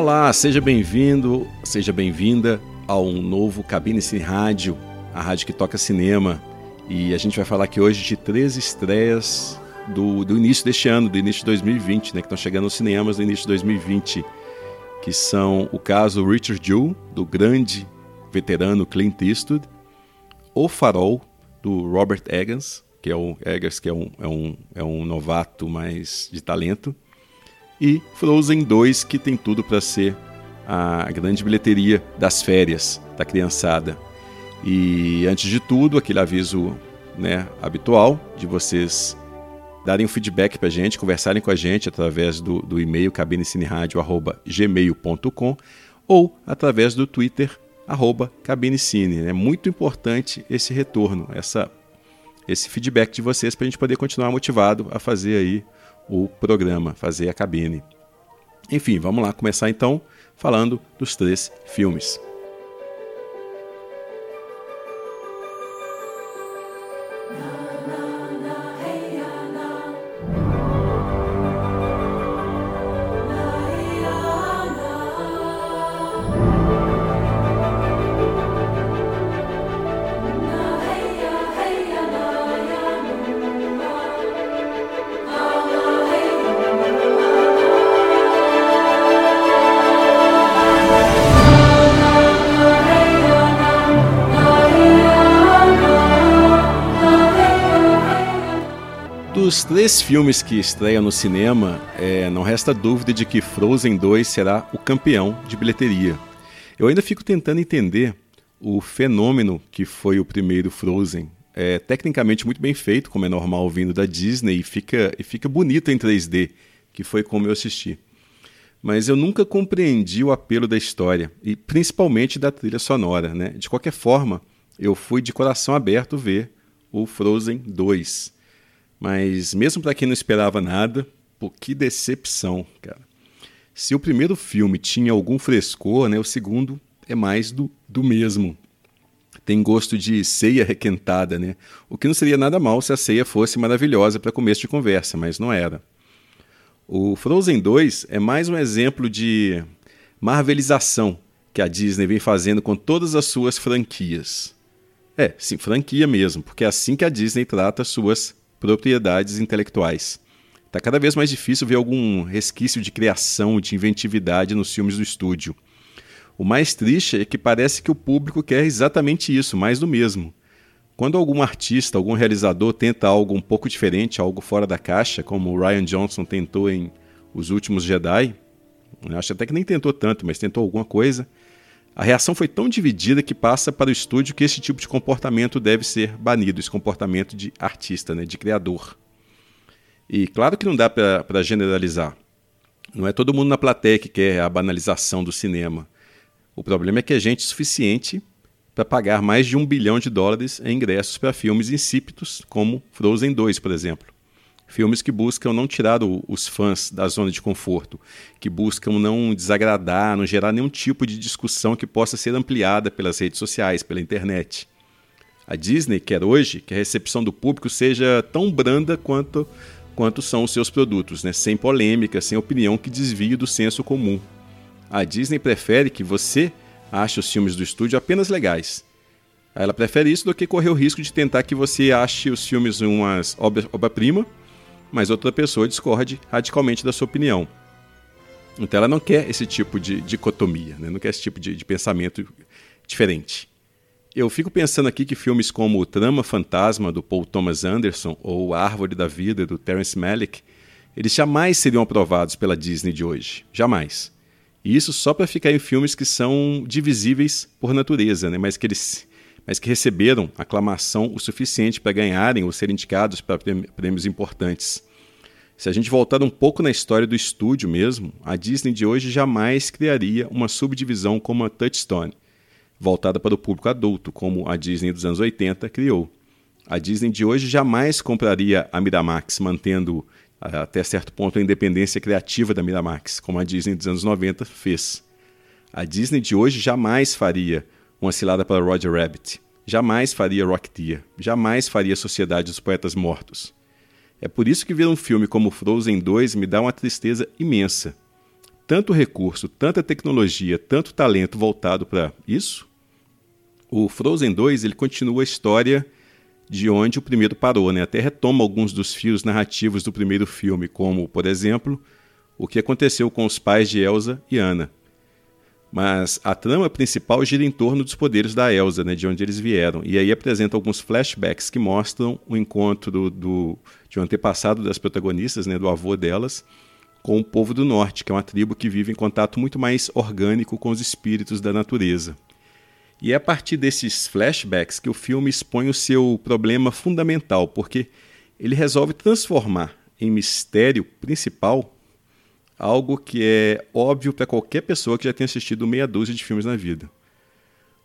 Olá, seja bem-vindo, seja bem-vinda ao novo Cabine Cine Rádio, a rádio que toca cinema. E a gente vai falar aqui hoje de três estreias do, do início deste ano, do início de 2020, né, que estão chegando aos cinemas no início de 2020, que são o caso Richard Jewell, do grande veterano Clint Eastwood, O Farol, do Robert Eggers, que é o Eggers, que é um, é um, é um novato mais de talento, e Frozen 2, que tem tudo para ser a grande bilheteria das férias da criançada. E antes de tudo, aquele aviso né, habitual de vocês darem um feedback para a gente, conversarem com a gente através do, do e-mail cabinecinerádio.gmail.com ou através do Twitter, arroba cabinecine. É muito importante esse retorno, essa, esse feedback de vocês para a gente poder continuar motivado a fazer aí o programa, fazer a cabine. Enfim, vamos lá começar então falando dos três filmes. Dos três filmes que estreiam no cinema, é, não resta dúvida de que Frozen 2 será o campeão de bilheteria. Eu ainda fico tentando entender o fenômeno que foi o primeiro Frozen. É tecnicamente muito bem feito, como é normal vindo da Disney, e fica, e fica bonito em 3D, que foi como eu assisti. Mas eu nunca compreendi o apelo da história, e principalmente da trilha sonora. Né? De qualquer forma, eu fui de coração aberto ver o Frozen 2. Mas mesmo para quem não esperava nada, pô, que decepção, cara. Se o primeiro filme tinha algum frescor, né, o segundo é mais do, do mesmo. Tem gosto de ceia requentada, né? O que não seria nada mal se a ceia fosse maravilhosa para começo de conversa, mas não era. O Frozen 2 é mais um exemplo de marvelização que a Disney vem fazendo com todas as suas franquias. É, sim, franquia mesmo, porque é assim que a Disney trata suas propriedades intelectuais. Está cada vez mais difícil ver algum resquício de criação, de inventividade nos filmes do estúdio. O mais triste é que parece que o público quer exatamente isso, mais do mesmo. Quando algum artista, algum realizador tenta algo um pouco diferente, algo fora da caixa, como o Ryan Johnson tentou em Os Últimos Jedi, acho até que nem tentou tanto, mas tentou alguma coisa, a reação foi tão dividida que passa para o estúdio que esse tipo de comportamento deve ser banido, esse comportamento de artista, né, de criador. E claro que não dá para generalizar. Não é todo mundo na plateia que quer a banalização do cinema. O problema é que é gente suficiente para pagar mais de um bilhão de dólares em ingressos para filmes insípidos, como Frozen 2, por exemplo. Filmes que buscam não tirar o, os fãs da zona de conforto, que buscam não desagradar, não gerar nenhum tipo de discussão que possa ser ampliada pelas redes sociais, pela internet. A Disney quer hoje que a recepção do público seja tão branda quanto, quanto são os seus produtos, né? sem polêmica, sem opinião que desvie do senso comum. A Disney prefere que você ache os filmes do estúdio apenas legais. Ela prefere isso do que correr o risco de tentar que você ache os filmes umas obra-prima mas outra pessoa discorde radicalmente da sua opinião. Então ela não quer esse tipo de dicotomia, né? não quer esse tipo de, de pensamento diferente. Eu fico pensando aqui que filmes como O Trama Fantasma, do Paul Thomas Anderson, ou A Árvore da Vida, do Terence Malick, eles jamais seriam aprovados pela Disney de hoje. Jamais. E isso só para ficar em filmes que são divisíveis por natureza, né? mas, que eles, mas que receberam aclamação o suficiente para ganharem ou serem indicados para prêmios importantes. Se a gente voltar um pouco na história do estúdio mesmo, a Disney de hoje jamais criaria uma subdivisão como a Touchstone, voltada para o público adulto, como a Disney dos anos 80 criou. A Disney de hoje jamais compraria a Miramax, mantendo até certo ponto a independência criativa da Miramax, como a Disney dos anos 90 fez. A Disney de hoje jamais faria uma cilada para Roger Rabbit, jamais faria Rocketeer, jamais faria Sociedade dos Poetas Mortos. É por isso que ver um filme como Frozen 2 me dá uma tristeza imensa. tanto recurso, tanta tecnologia, tanto talento voltado para isso, o Frozen 2 ele continua a história de onde o primeiro parou, né? Até retoma alguns dos fios narrativos do primeiro filme, como, por exemplo, o que aconteceu com os pais de Elsa e Anna. Mas a trama principal gira em torno dos poderes da Elsa, né, de onde eles vieram. E aí apresenta alguns flashbacks que mostram o encontro do, do, de um antepassado das protagonistas, né, do avô delas, com o povo do norte, que é uma tribo que vive em contato muito mais orgânico com os espíritos da natureza. E é a partir desses flashbacks que o filme expõe o seu problema fundamental, porque ele resolve transformar em mistério principal algo que é óbvio para qualquer pessoa que já tenha assistido meia dúzia de filmes na vida.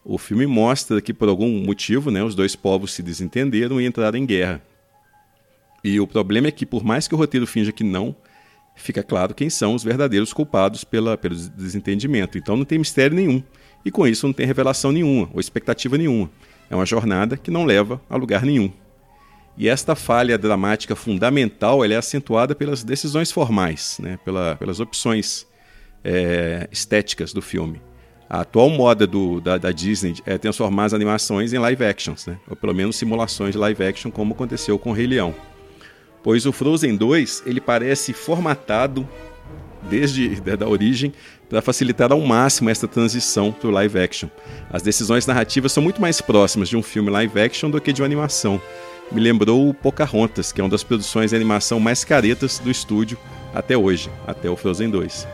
O filme mostra que, por algum motivo, né, os dois povos se desentenderam e entraram em guerra. E o problema é que, por mais que o roteiro finja que não, fica claro quem são os verdadeiros culpados pela, pelo desentendimento. Então não tem mistério nenhum. E com isso não tem revelação nenhuma, ou expectativa nenhuma. É uma jornada que não leva a lugar nenhum. E esta falha dramática fundamental é acentuada pelas decisões formais, né? Pela, pelas opções é, estéticas do filme. A atual moda do, da, da, Disney é transformar as animações em live actions, né? ou pelo menos simulações de live action, como aconteceu com o Rei Leão. Pois o Frozen 2 ele parece formatado desde da origem para facilitar ao máximo esta transição para o live action. As decisões narrativas são muito mais próximas de um filme live action do que de uma animação. Me lembrou o Pocahontas, que é uma das produções de animação mais caretas do estúdio até hoje, até o Frozen 2.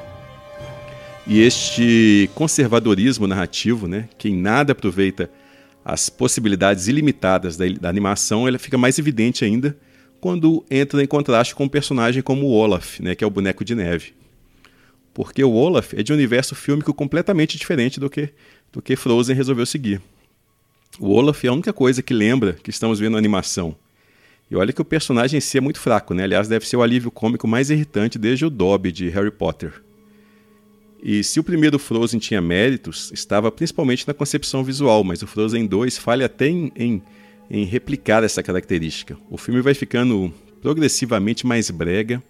E este conservadorismo narrativo, né, que em nada aproveita as possibilidades ilimitadas da, da animação, ela fica mais evidente ainda quando entra em contraste com um personagem como o Olaf, né, que é o boneco de neve porque o Olaf é de um universo fílmico completamente diferente do que, do que Frozen resolveu seguir. O Olaf é a única coisa que lembra que estamos vendo animação. E olha que o personagem em si é muito fraco, né? Aliás, deve ser o alívio cômico mais irritante desde o Dobby de Harry Potter. E se o primeiro Frozen tinha méritos, estava principalmente na concepção visual, mas o Frozen 2 falha até em, em, em replicar essa característica. O filme vai ficando progressivamente mais brega,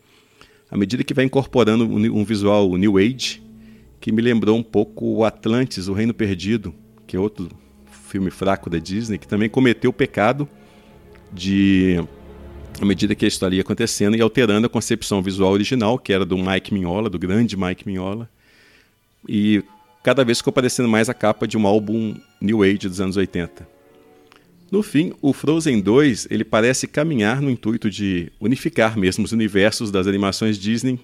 à medida que vai incorporando um visual New Age, que me lembrou um pouco o Atlantis, o Reino Perdido, que é outro filme fraco da Disney, que também cometeu o pecado de, à medida que a história ia acontecendo, e alterando a concepção visual original, que era do Mike Mignola, do grande Mike Mignola, e cada vez ficou parecendo mais a capa de um álbum New Age dos anos 80. No fim, o Frozen 2 ele parece caminhar no intuito de unificar mesmo os universos das animações Disney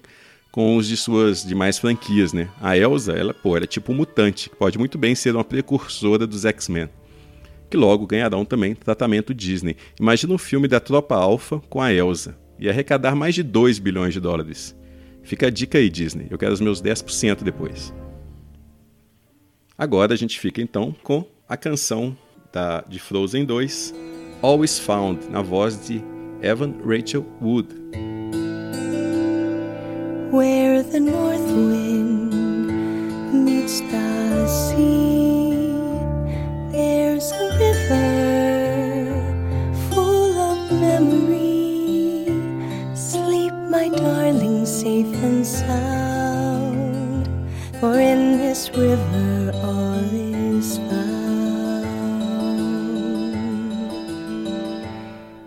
com os de suas demais franquias, né? A Elsa, ela, pô, ela é tipo um mutante, que pode muito bem ser uma precursora dos X-Men, que logo ganharão também tratamento Disney. Imagina um filme da Tropa Alpha com a Elsa, e arrecadar mais de 2 bilhões de dólares. Fica a dica aí, Disney, eu quero os meus 10% depois. Agora a gente fica então com a canção da, de Frozen 2, Always Found, na voz de Evan Rachel Wood. Where the north wind meets the sea, there's a river full of memory. Sleep, my darling, safe and sound, for in this river all is found.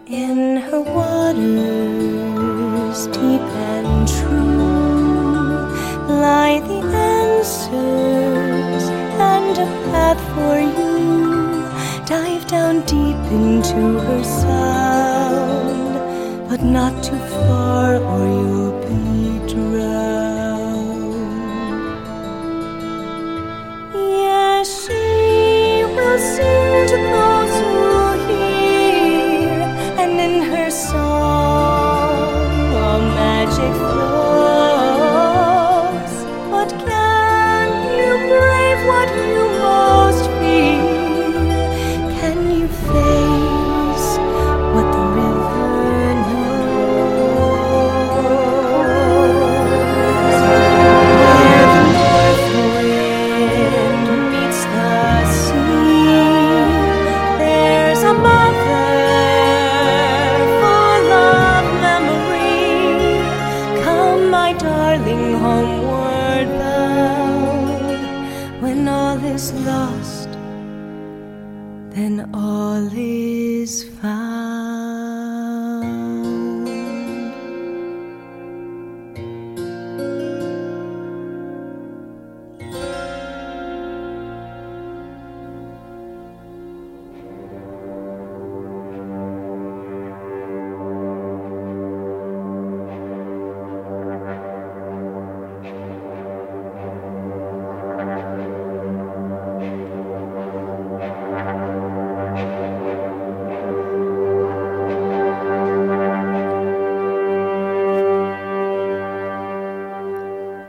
in her waters into her sound, but not too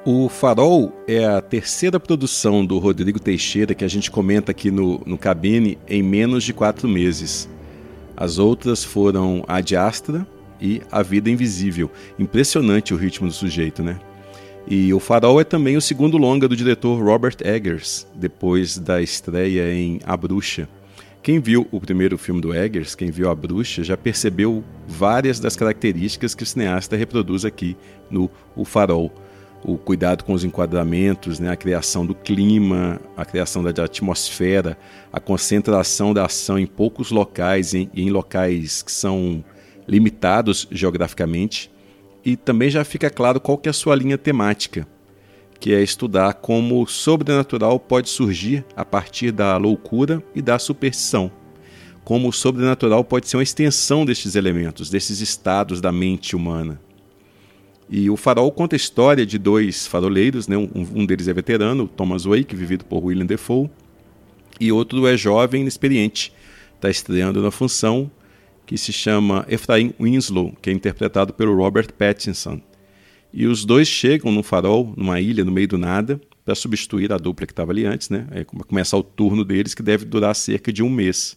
O Farol é a terceira produção do Rodrigo Teixeira que a gente comenta aqui no, no Cabine em menos de quatro meses. As outras foram A Astra e A Vida Invisível. Impressionante o ritmo do sujeito, né? E O Farol é também o segundo longa do diretor Robert Eggers, depois da estreia em A Bruxa. Quem viu o primeiro filme do Eggers, quem viu A Bruxa, já percebeu várias das características que o cineasta reproduz aqui no O Farol o cuidado com os enquadramentos, né, a criação do clima, a criação da atmosfera, a concentração da ação em poucos locais e em, em locais que são limitados geograficamente. E também já fica claro qual que é a sua linha temática, que é estudar como o sobrenatural pode surgir a partir da loucura e da superstição. Como o sobrenatural pode ser uma extensão destes elementos, desses estados da mente humana. E o Farol conta a história de dois faroleiros, né? um, um deles é veterano, Thomas Wake, vivido por William Defoe, e outro é jovem, inexperiente, está estreando na função, que se chama Ephraim Winslow, que é interpretado pelo Robert Pattinson. E os dois chegam no farol, numa ilha no meio do nada, para substituir a dupla que estava ali antes, né? É, começa o turno deles, que deve durar cerca de um mês.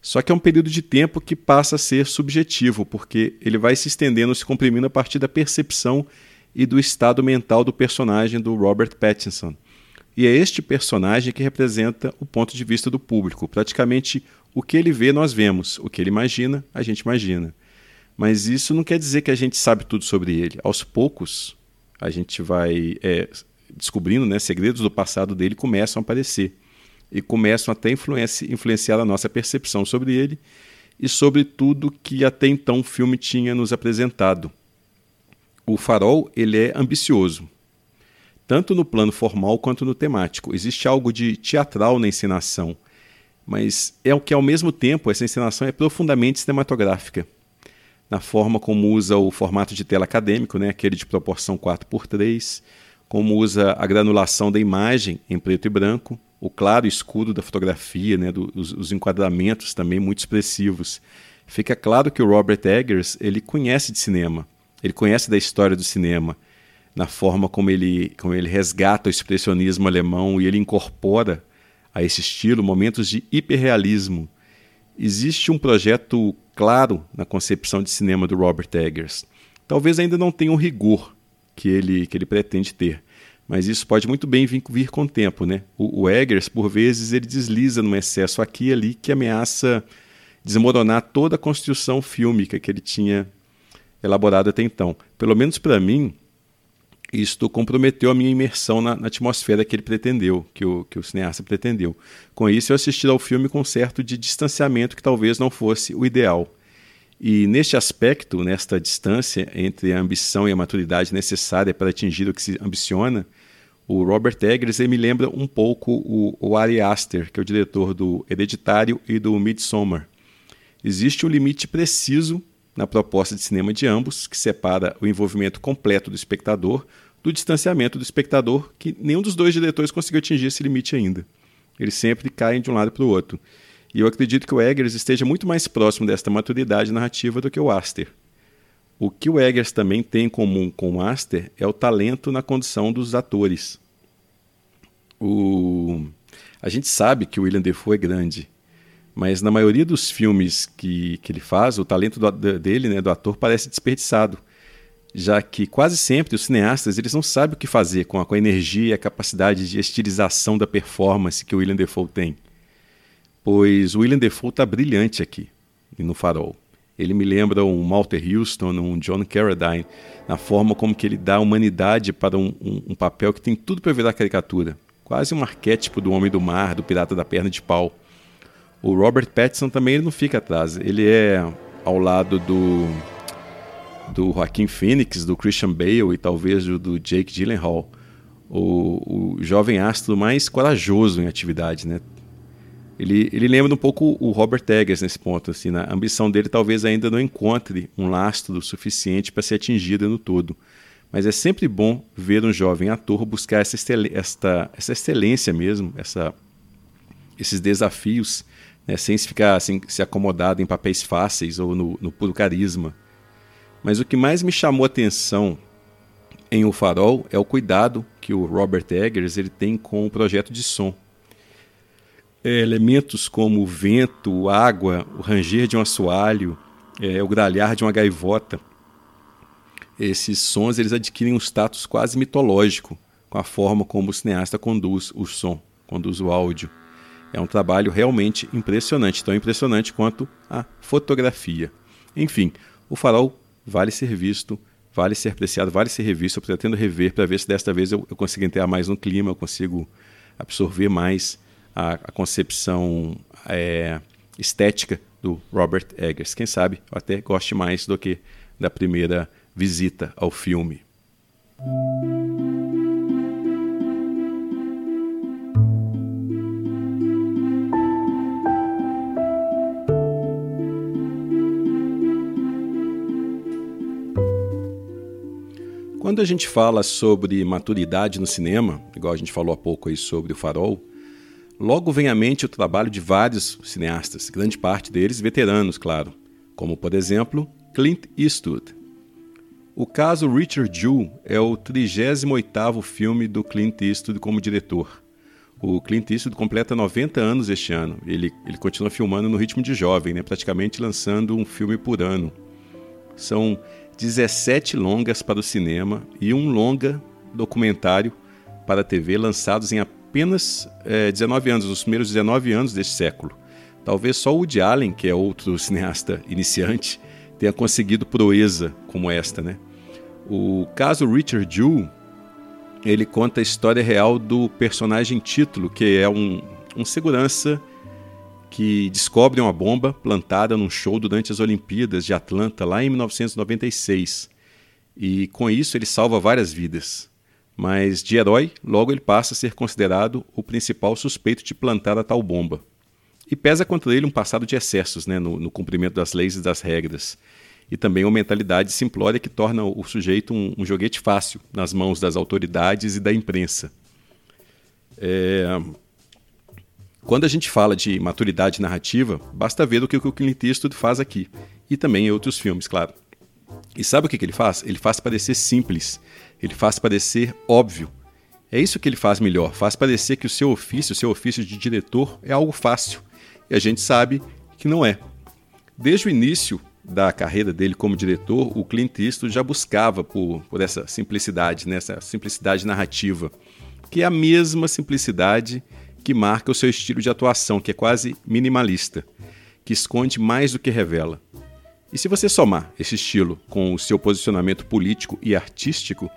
Só que é um período de tempo que passa a ser subjetivo, porque ele vai se estendendo, se comprimindo a partir da percepção e do estado mental do personagem do Robert Pattinson. E é este personagem que representa o ponto de vista do público. Praticamente o que ele vê, nós vemos. O que ele imagina, a gente imagina. Mas isso não quer dizer que a gente sabe tudo sobre ele. Aos poucos, a gente vai é, descobrindo, né, segredos do passado dele começam a aparecer e começam até a influenciar, influenciar a nossa percepção sobre ele e sobre tudo que até então o filme tinha nos apresentado. O Farol ele é ambicioso, tanto no plano formal quanto no temático. Existe algo de teatral na encenação, mas é o que ao mesmo tempo essa encenação é profundamente cinematográfica. Na forma como usa o formato de tela acadêmico, né, aquele de proporção 4 por 3 como usa a granulação da imagem em preto e branco, o claro escuro da fotografia, né, do, os, os, enquadramentos também muito expressivos. Fica claro que o Robert Eggers ele conhece de cinema, ele conhece da história do cinema, na forma como ele, como ele resgata o expressionismo alemão e ele incorpora a esse estilo momentos de hiperrealismo. Existe um projeto claro na concepção de cinema do Robert Eggers. Talvez ainda não tenha um rigor que ele, que ele pretende ter, mas isso pode muito bem vir, vir com o tempo, né? O, o, Eggers, por vezes, ele desliza num excesso aqui e ali que ameaça desmoronar toda a construção fílmica que ele tinha elaborado até então. Pelo menos para mim, isto comprometeu a minha imersão na, na, atmosfera que ele pretendeu, que o, que o cineasta pretendeu. Com isso, eu assisti ao filme com um certo de distanciamento que talvez não fosse o ideal. E neste aspecto, nesta distância entre a ambição e a maturidade necessária para atingir o que se ambiciona, o Robert Eggers me lembra um pouco o, o Ari Aster, que é o diretor do Hereditário e do Midsommar. Existe um limite preciso na proposta de cinema de ambos, que separa o envolvimento completo do espectador do distanciamento do espectador, que nenhum dos dois diretores conseguiu atingir esse limite ainda. Eles sempre caem de um lado para o outro. E eu acredito que o Eggers esteja muito mais próximo desta maturidade narrativa do que o Aster. O que o Eggers também tem em comum com o Aster é o talento na condição dos atores. O... A gente sabe que o William Defoe é grande, mas na maioria dos filmes que, que ele faz, o talento do, dele, né, do ator, parece desperdiçado, já que quase sempre os cineastas eles não sabem o que fazer com a, com a energia e a capacidade de estilização da performance que o William Defoe tem pois o William Defoe está brilhante aqui no Farol. Ele me lembra um Walter Houston, um John Carradine, na forma como que ele dá humanidade para um, um, um papel que tem tudo para virar caricatura. quase um arquétipo do homem do mar, do pirata da perna de pau. O Robert Pattinson também ele não fica atrás, ele é ao lado do do Joaquim Phoenix, do Christian Bale e talvez do Jake Gyllenhaal, o, o jovem astro mais corajoso em atividade, né? Ele, ele lembra um pouco o Robert Eggers nesse ponto, assim, na ambição dele talvez ainda não encontre um lastro suficiente para ser atingida no todo. Mas é sempre bom ver um jovem ator buscar essa, esta, essa excelência mesmo, essa, esses desafios, né, sem se ficar assim, se acomodado em papéis fáceis ou no, no puro carisma. Mas o que mais me chamou a atenção em O Farol é o cuidado que o Robert Eggers ele tem com o projeto de som. É, elementos como o vento, água, o ranger de um assoalho, é, o gralhar de uma gaivota. Esses sons eles adquirem um status quase mitológico com a forma como o cineasta conduz o som, conduz o áudio. É um trabalho realmente impressionante, tão impressionante quanto a fotografia. Enfim, o farol vale ser visto, vale ser apreciado, vale ser revisto. Eu pretendo rever para ver se desta vez eu, eu, consigo entrar mais no clima, eu consigo absorver mais a, a concepção é, estética do Robert Eggers. Quem sabe eu até goste mais do que da primeira visita ao filme. Quando a gente fala sobre maturidade no cinema, igual a gente falou há pouco aí sobre o Farol, logo vem à mente o trabalho de vários cineastas, grande parte deles veteranos, claro, como por exemplo Clint Eastwood. O caso Richard Jewell é o 38º filme do Clint Eastwood como diretor. O Clint Eastwood completa 90 anos este ano. Ele, ele continua filmando no ritmo de jovem, né? praticamente lançando um filme por ano. São 17 longas para o cinema e um longa documentário para a TV lançados em apenas é, 19 anos, os primeiros 19 anos deste século. Talvez só Woody Allen, que é outro cineasta iniciante, tenha conseguido proeza como esta, né? O caso Richard Jewell, ele conta a história real do personagem título, que é um, um segurança que descobre uma bomba plantada num show durante as Olimpíadas de Atlanta, lá em 1996. E com isso ele salva várias vidas. Mas de herói, logo ele passa a ser considerado o principal suspeito de plantar a tal bomba. E pesa contra ele um passado de excessos né, no, no cumprimento das leis e das regras. E também uma mentalidade simplória que torna o sujeito um, um joguete fácil nas mãos das autoridades e da imprensa. É, quando a gente fala de maturidade narrativa, basta ver o que o Clint Eastwood faz aqui, e também em outros filmes, claro. E sabe o que, que ele faz? Ele faz parecer simples, ele faz parecer óbvio. É isso que ele faz melhor, faz parecer que o seu ofício, o seu ofício de diretor, é algo fácil. E a gente sabe que não é. Desde o início da carreira dele como diretor, o Clint Eastwood já buscava por, por essa simplicidade, né? essa simplicidade narrativa, que é a mesma simplicidade que marca o seu estilo de atuação, que é quase minimalista, que esconde mais do que revela. E se você somar esse estilo com o seu posicionamento político e artístico,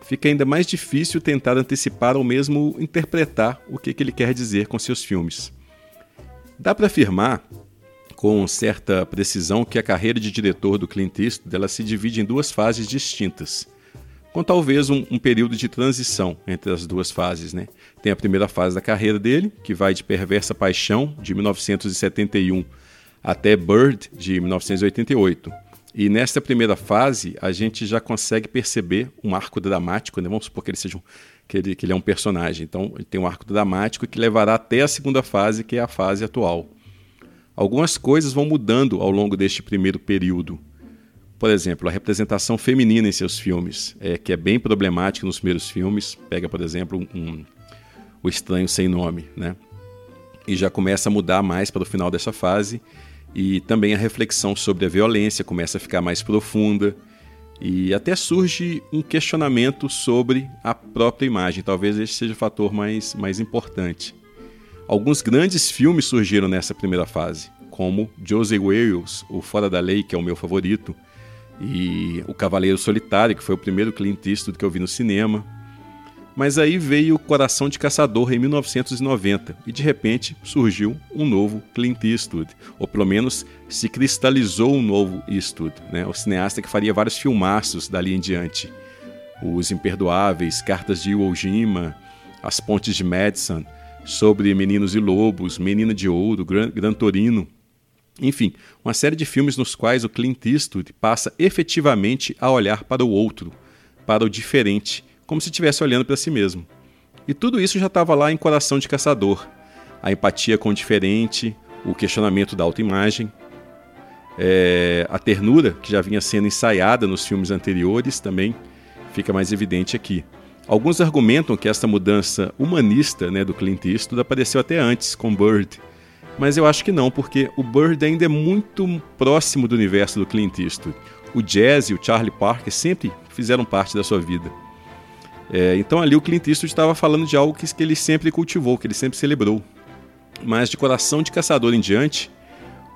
fica ainda mais difícil tentar antecipar ou mesmo interpretar o que, ele quer dizer com seus filmes. Dá para afirmar com certa precisão que a carreira de diretor do Clint Eastwood ela se divide em duas fases distintas com talvez um, um, período de transição entre as duas fases. Né? Tem a primeira fase da carreira dele, que vai de Perversa Paixão, de 1971, até Bird, de 1988. E nessa primeira fase, a gente já consegue perceber um arco dramático, né? vamos supor que ele, seja um, que, ele, que ele é um personagem. Então, ele tem um arco dramático que levará até a segunda fase, que é a fase atual. Algumas coisas vão mudando ao longo deste primeiro período. Por exemplo, a representação feminina em seus filmes, é, que é bem problemática nos primeiros filmes. Pega, por exemplo, um, um, O Estranho Sem Nome, né? E já começa a mudar mais para o final dessa fase. E também a reflexão sobre a violência começa a ficar mais profunda. E até surge um questionamento sobre a própria imagem. Talvez esse seja o fator mais, mais importante. Alguns grandes filmes surgiram nessa primeira fase, como Joseph Wales, O Fora da Lei, que é o meu favorito, e O Cavaleiro Solitário, que foi o primeiro Clint Eastwood que eu vi no cinema. Mas aí veio Coração de Caçador em 1990 e de repente surgiu um novo Clint Eastwood, ou pelo menos se cristalizou um novo Eastwood, né? o cineasta que faria vários filmaços dali em diante. Os Imperdoáveis, Cartas de Iwo Jima, As Pontes de Madison, sobre Meninos e Lobos, Menina de Ouro, Gran, Gran Torino. Enfim, uma série de filmes nos quais o Clint Eastwood passa efetivamente a olhar para o outro, para o diferente, como se estivesse olhando para si mesmo. E tudo isso já estava lá em Coração de Caçador. A empatia com o diferente, o questionamento da autoimagem, é, a ternura, que já vinha sendo ensaiada nos filmes anteriores, também fica mais evidente aqui. Alguns argumentam que esta mudança humanista né, do Clint Eastwood apareceu até antes, com Bird. Mas eu acho que não, porque o Bird ainda é muito próximo do universo do Clint Eastwood. O jazz e o Charlie Parker sempre fizeram parte da sua vida. É, então ali o Clint Eastwood estava falando de algo que, que ele sempre cultivou, que ele sempre celebrou. Mas de coração de caçador em diante,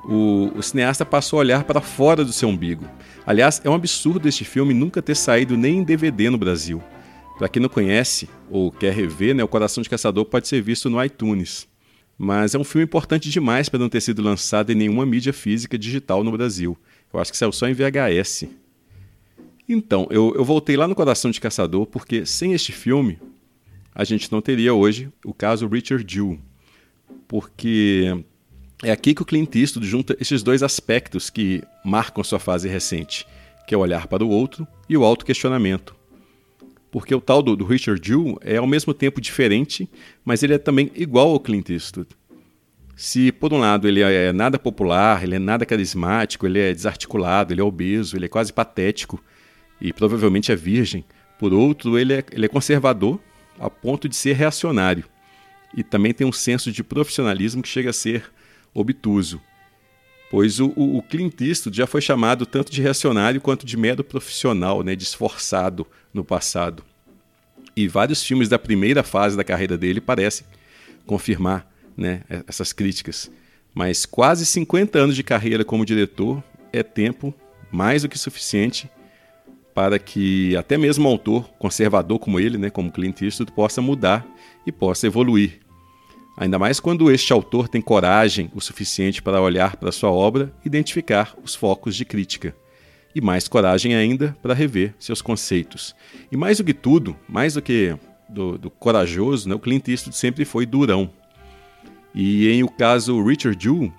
o, o, cineasta passou a olhar para fora do seu umbigo. Aliás, é um absurdo este filme nunca ter saído nem em DVD no Brasil. Para quem não conhece ou quer rever, né, O Coração de Caçador pode ser visto no iTunes. Mas é um filme importante demais para não ter sido lançado em nenhuma mídia física digital no Brasil. Eu acho que saiu só em VHS. Então, eu, eu voltei lá no Coração de Caçador porque sem este filme a gente não teria hoje o caso Richard Jewell. Porque é aqui que o Clint Eastwood junta esses dois aspectos que marcam sua fase recente, que é o olhar para o outro e o autoquestionamento. Porque o tal do, do Richard Jewell é ao mesmo tempo diferente, mas ele é também igual ao Clint Eastwood. Se, por um lado, ele é nada popular, ele é nada carismático, ele é desarticulado, ele é obeso, ele é quase patético, e provavelmente é virgem. Por outro, ele é, ele é conservador a ponto de ser reacionário. E também tem um senso de profissionalismo que chega a ser obtuso. Pois o, o, o Clint Eastwood já foi chamado tanto de reacionário quanto de mero profissional, né, de esforçado no passado. E vários filmes da primeira fase da carreira dele parecem confirmar né, essas críticas. Mas quase 50 anos de carreira como diretor é tempo mais do que suficiente para que até mesmo um autor conservador como ele, né, como Clint Eastwood, possa mudar e possa evoluir. Ainda mais quando este autor tem coragem o suficiente para olhar para sua obra e identificar os focos de crítica. E mais coragem ainda para rever seus conceitos. E mais do que tudo, mais do que do, do corajoso, né, o Clint Eastwood sempre foi durão. E em o caso Richard Jewell,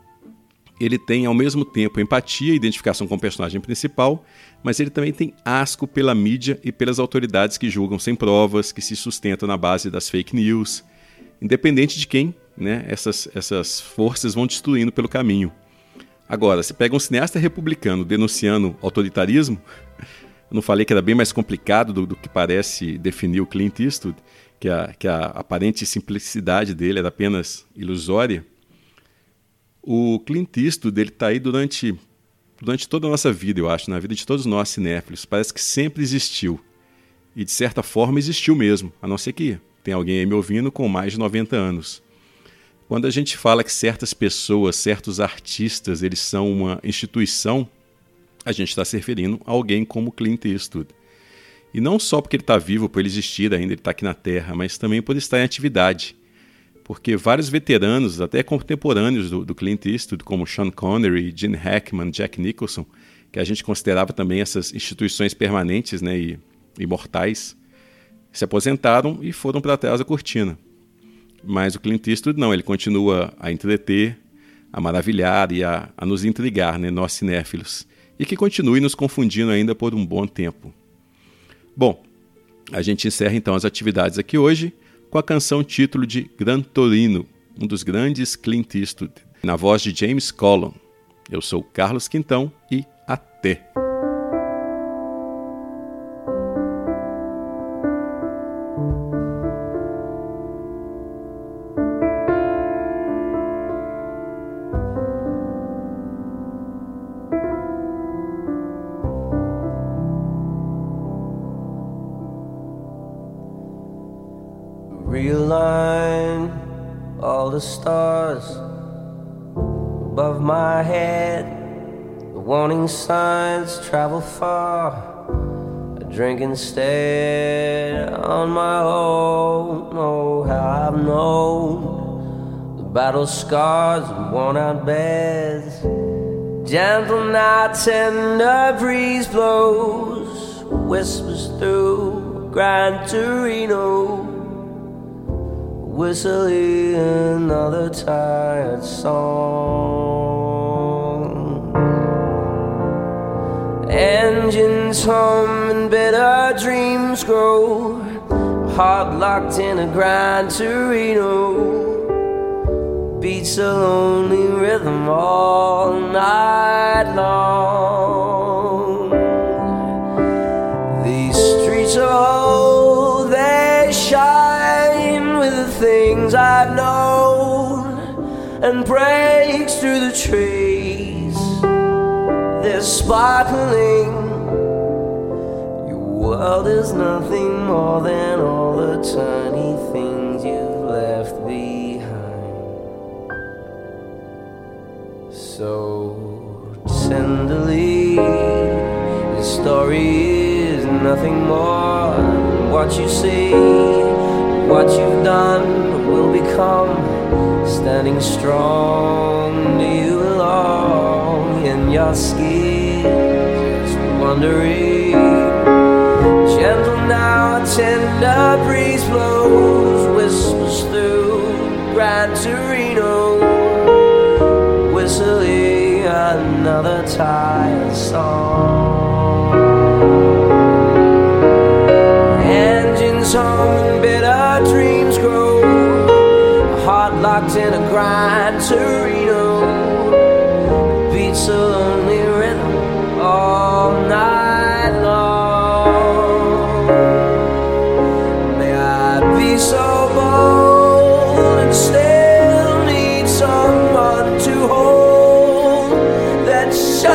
ele tem ao mesmo tempo empatia e identificação com o personagem principal, mas ele também tem asco pela mídia e pelas autoridades que julgam sem provas, que se sustentam na base das fake news, independente de quem né, essas, essas forças vão destruindo pelo caminho. Agora, se pega um cineasta republicano denunciando autoritarismo, eu não falei que era bem mais complicado do, do que parece definir o Clint Eastwood, que a, que a aparente simplicidade dele era apenas ilusória. O Clint Eastwood está aí durante, durante toda a nossa vida, eu acho, na vida de todos nós cinéfilos. Parece que sempre existiu. E de certa forma existiu mesmo, a não ser que tem alguém aí me ouvindo com mais de 90 anos. Quando a gente fala que certas pessoas, certos artistas, eles são uma instituição, a gente está se referindo a alguém como Clint Eastwood. E não só porque ele está vivo, por ele existir ainda, ele está aqui na Terra, mas também por estar em atividade porque vários veteranos, até contemporâneos do, do Clint Eastwood, como Sean Connery, Gene Hackman, Jack Nicholson, que a gente considerava também essas instituições permanentes né, e imortais, se aposentaram e foram para trás da cortina. Mas o Clint Eastwood não, ele continua a entreter, a maravilhar e a, a nos intrigar, né, nós cinéfilos, e que continue nos confundindo ainda por um bom tempo. Bom, a gente encerra então as atividades aqui hoje com a canção título de Gran Torino, um dos grandes Clint Eastwood, na voz de James Collum. Eu sou Carlos Quintão e até! Instead on my own. Oh, how I've known the battle scars and worn out beds. Gentle night, tender breeze blows, whispers through Gran Torino. Whistling another tired song. Engines hum and bitter dreams grow. Heart locked in a Gran Torino beats a lonely rhythm all night long. These streets are old, they shine with the things I've known and breaks through the trees. They're sparkling. World is nothing more than all the tiny things you've left behind. so tenderly. The story is nothing more than what you see, what you've done will become. Standing strong, do you belong in your skin? Wondering. Gentle now, a tender breeze blows, whispers through Gran Torino whistling another tired song. Engines hum and bitter dreams grow. Heart locked in a Gran Torino. Beats a lonely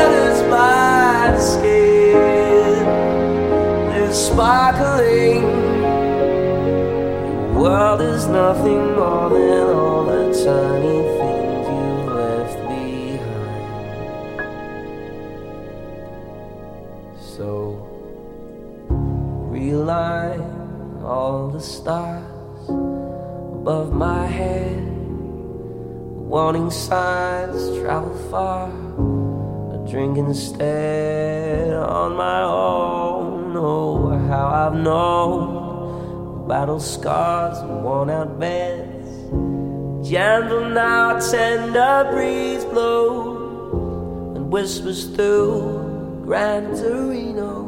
shudders my skin. Is sparkling. The world is nothing more than all the tiny things you left behind. So realign all the stars above my head. Warning signs travel far. A drink instead on my own. Oh, how I've known battle scars and worn out beds. Gentle now, tender breeze blows and whispers through Gran Torino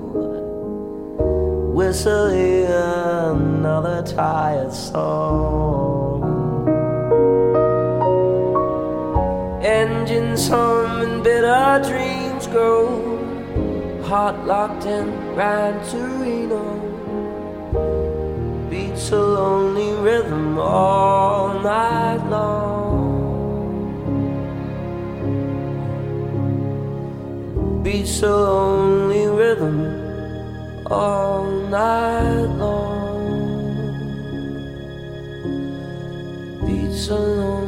whistling another tired song. Engines hum bitter dreams grow, heart locked in Gran Torino. Beats a lonely rhythm all night long. Beats a lonely rhythm all night long. Beats a lonely